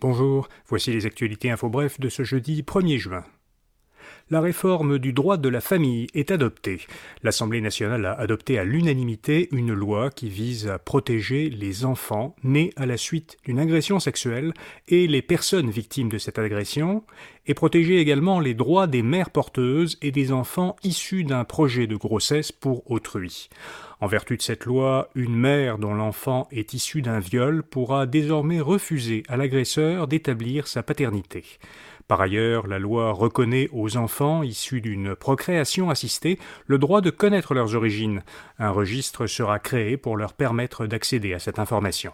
Bonjour, voici les actualités info bref de ce jeudi 1er juin. la réforme du droit de la famille est adoptée. L'Assemblée nationale a adopté à l'unanimité une loi qui vise à protéger les enfants nés à la suite d'une agression sexuelle et les personnes victimes de cette agression, et protéger également les droits des mères porteuses et des enfants issus d'un projet de grossesse pour autrui. En vertu de cette loi, une mère dont l'enfant est issu d'un viol pourra désormais refuser à l'agresseur d'établir sa paternité. Par ailleurs, la loi reconnaît aux enfants issus d'une procréation assistée le droit de connaître leurs origines. Un registre sera créé pour leur permettre d'accéder à cette information.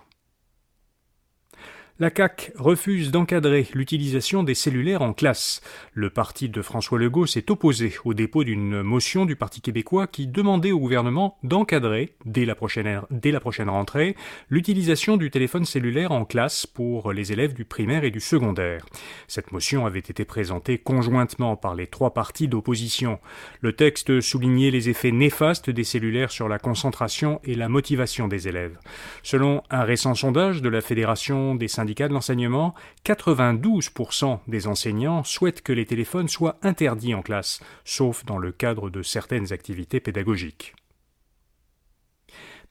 La CAC refuse d'encadrer l'utilisation des cellulaires en classe. Le parti de François Legault s'est opposé au dépôt d'une motion du Parti québécois qui demandait au gouvernement d'encadrer, dès la prochaine, dès la prochaine rentrée, l'utilisation du téléphone cellulaire en classe pour les élèves du primaire et du secondaire. Cette motion avait été présentée conjointement par les trois partis d'opposition. Le texte soulignait les effets néfastes des cellulaires sur la concentration et la motivation des élèves. Selon un récent sondage de la Fédération des syndicat de l'enseignement, 92% des enseignants souhaitent que les téléphones soient interdits en classe, sauf dans le cadre de certaines activités pédagogiques.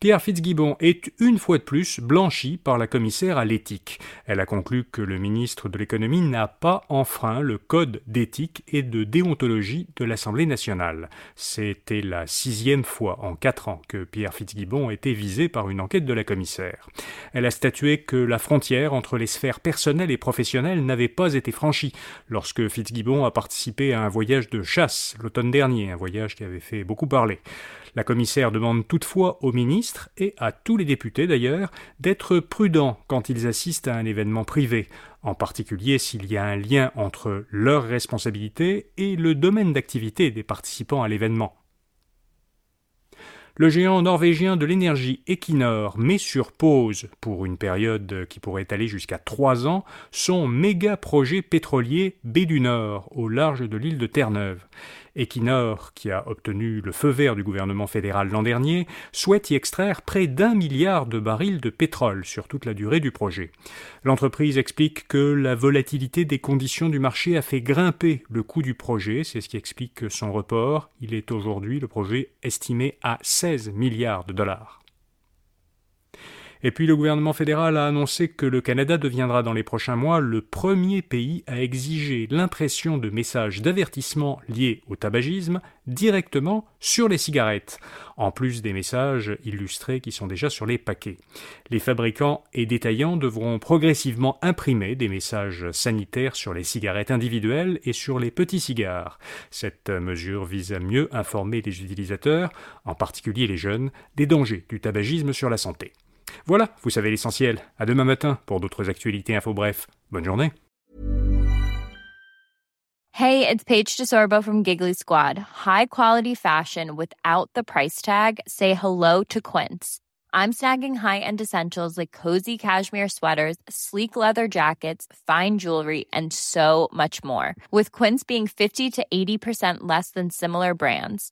Pierre Fitzgibbon est une fois de plus blanchi par la commissaire à l'éthique. Elle a conclu que le ministre de l'économie n'a pas enfreint le code d'éthique et de déontologie de l'Assemblée nationale. C'était la sixième fois en quatre ans que Pierre Fitzgibbon était visé par une enquête de la commissaire. Elle a statué que la frontière entre les sphères personnelles et professionnelles n'avait pas été franchie lorsque Fitzgibbon a participé à un voyage de chasse l'automne dernier, un voyage qui avait fait beaucoup parler. La commissaire demande toutefois au ministre et à tous les députés d'ailleurs d'être prudents quand ils assistent à un événement privé, en particulier s'il y a un lien entre leur responsabilité et le domaine d'activité des participants à l'événement. Le géant norvégien de l'énergie Equinor met sur pause, pour une période qui pourrait aller jusqu'à trois ans, son méga projet pétrolier Baie du Nord, au large de l'île de Terre-Neuve. Equinor, qui a obtenu le feu vert du gouvernement fédéral l'an dernier, souhaite y extraire près d'un milliard de barils de pétrole sur toute la durée du projet. L'entreprise explique que la volatilité des conditions du marché a fait grimper le coût du projet, c'est ce qui explique son report. Il est aujourd'hui le projet estimé à 16 milliards de dollars. Et puis le gouvernement fédéral a annoncé que le Canada deviendra dans les prochains mois le premier pays à exiger l'impression de messages d'avertissement liés au tabagisme directement sur les cigarettes, en plus des messages illustrés qui sont déjà sur les paquets. Les fabricants et détaillants devront progressivement imprimer des messages sanitaires sur les cigarettes individuelles et sur les petits cigares. Cette mesure vise à mieux informer les utilisateurs, en particulier les jeunes, des dangers du tabagisme sur la santé. Voilà, vous savez l'essentiel. À demain matin pour d'autres actualités info bref. Bonne journée. Hey, it's Paige DeSorbo from Giggly Squad. High quality fashion without the price tag. Say hello to Quince. I'm snagging high-end essentials like cozy cashmere sweaters, sleek leather jackets, fine jewelry, and so much more. With Quince being 50 to 80% less than similar brands